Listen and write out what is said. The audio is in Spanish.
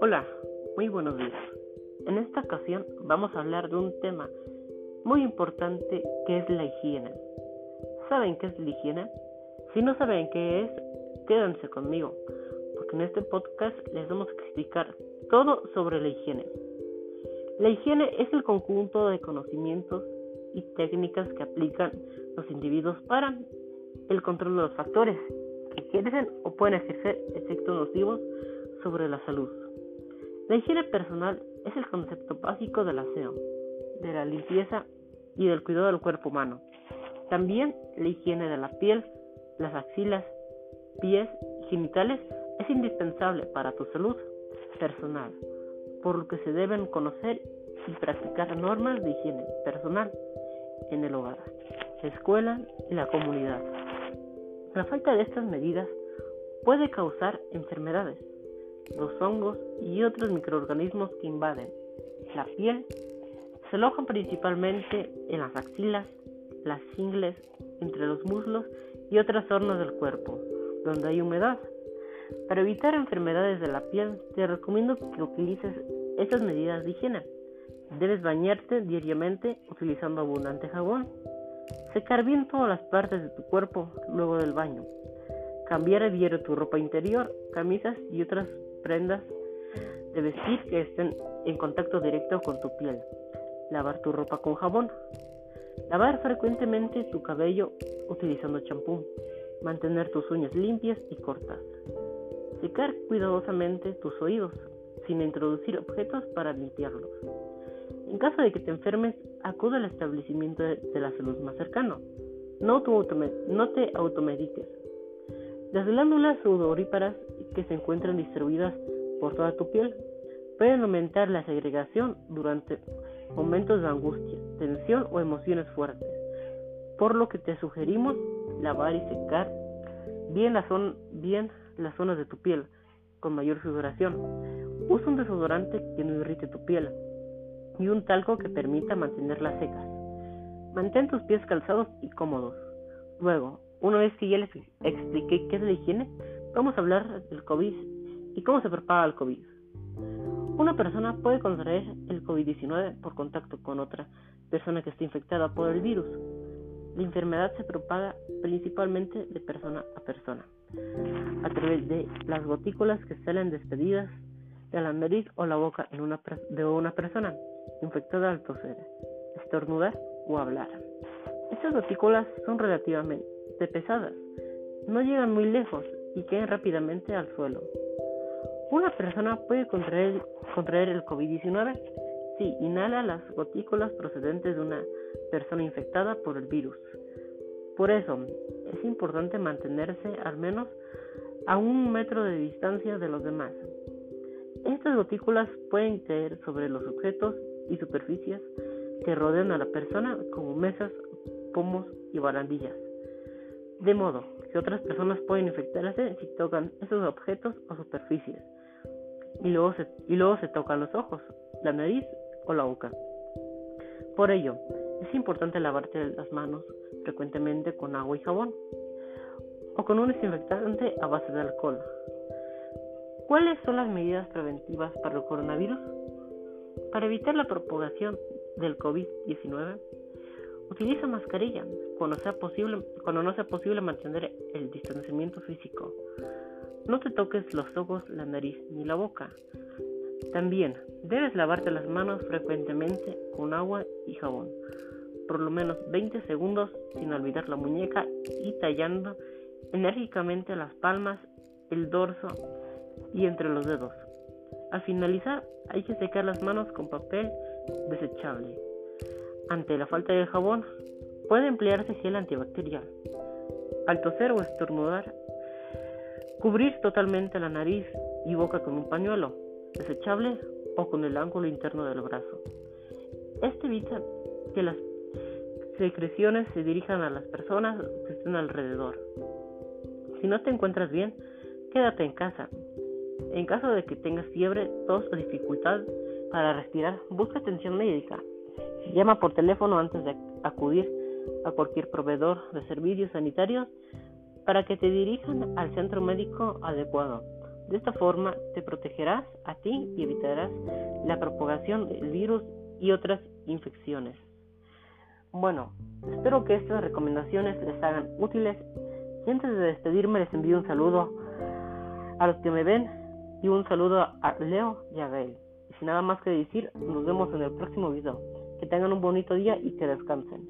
Hola, muy buenos días. En esta ocasión vamos a hablar de un tema muy importante que es la higiene. ¿Saben qué es la higiene? Si no saben qué es, quédense conmigo, porque en este podcast les vamos a explicar todo sobre la higiene. La higiene es el conjunto de conocimientos y técnicas que aplican los individuos para el control de los factores que ejercen o pueden ejercer efectos nocivos sobre la salud. La higiene personal es el concepto básico del aseo, de la limpieza y del cuidado del cuerpo humano. También la higiene de la piel, las axilas, pies y genitales es indispensable para tu salud personal, por lo que se deben conocer y practicar normas de higiene personal en el hogar, la escuela y la comunidad. La falta de estas medidas puede causar enfermedades. Los hongos y otros microorganismos que invaden la piel se alojan principalmente en las axilas, las ingles, entre los muslos y otras zonas del cuerpo, donde hay humedad. Para evitar enfermedades de la piel, te recomiendo que utilices estas medidas de higiene. Debes bañarte diariamente utilizando abundante jabón. Secar bien todas las partes de tu cuerpo luego del baño. Cambiar a diario tu ropa interior, camisas y otras prendas de vestir que estén en contacto directo con tu piel. Lavar tu ropa con jabón. Lavar frecuentemente tu cabello utilizando champú. Mantener tus uñas limpias y cortas. Secar cuidadosamente tus oídos sin introducir objetos para limpiarlos. En caso de que te enfermes, acude al establecimiento de, la salud más cercano. No, te automediques. Las glándulas sudoríparas que se encuentran distribuidas por toda tu piel pueden aumentar la segregación durante momentos de angustia, tensión o emociones fuertes, por lo que te sugerimos lavar y secar bien, la bien las zonas de tu piel con mayor sudoración. Usa un desodorante que no irrite tu piel y un talco que permita mantenerlas secas. Mantén tus pies calzados y cómodos. Luego, una vez que ya les expliqué qué es la higiene, vamos a hablar del COVID y cómo se propaga el COVID. Una persona puede contraer el COVID-19 por contacto con otra persona que esté infectada por el virus. La enfermedad se propaga principalmente de persona a persona, a través de las gotículas que salen despedidas de la nariz o la boca en una de una persona infectada al toser, estornudar o hablar. Estas gotículas son relativamente pesadas, no llegan muy lejos y caen rápidamente al suelo. ¿Una persona puede contraer, contraer el COVID-19 si inhala las gotículas procedentes de una persona infectada por el virus. Por eso, es importante mantenerse al menos a un metro de distancia de los demás. Estas gotículas pueden caer sobre los objetos y superficies que rodean a la persona como mesas, pomos y barandillas. De modo que otras personas pueden infectarse si tocan esos objetos o superficies. Y luego se, tocan los ojos, la nariz o la boca. Por ello, es importante lavarte las manos frecuentemente con agua y jabón o con un desinfectante a base de alcohol. ¿Cuáles son las medidas preventivas para el coronavirus? Para evitar la propagación del COVID-19, utiliza mascarilla cuando, sea posible, cuando no sea posible mantener el distanciamiento físico. No te toques los ojos, la nariz ni la boca. También debes lavarte las manos frecuentemente con agua y jabón, por lo menos 20 segundos sin olvidar la muñeca y tallando enérgicamente las palmas, el dorso y entre los dedos. Al finalizar, hay que secar las manos con papel desechable. Ante la falta de jabón, puede emplearse gel antibacterial. Al toser o estornudar, cubrir totalmente la nariz y boca con un pañuelo desechable o con el ángulo interno del brazo. Este evita que las secreciones se dirijan a las personas que estén alrededor. Si no te encuentras bien, quédate en casa en caso de que tengas fiebre, tos o dificultad para respirar, busca atención médica. Llama por teléfono antes de acudir a cualquier proveedor de servicios sanitarios para que te dirijan al centro médico adecuado. De esta forma te protegerás a ti y evitarás la propagación del virus y otras infecciones. Bueno, espero que estas recomendaciones les hagan útiles y antes de despedirme les envío un saludo a los que me ven y un saludo a Leo y a Gael. Y sin nada más que decir, nos vemos en el próximo video. Que tengan un bonito día y que descansen.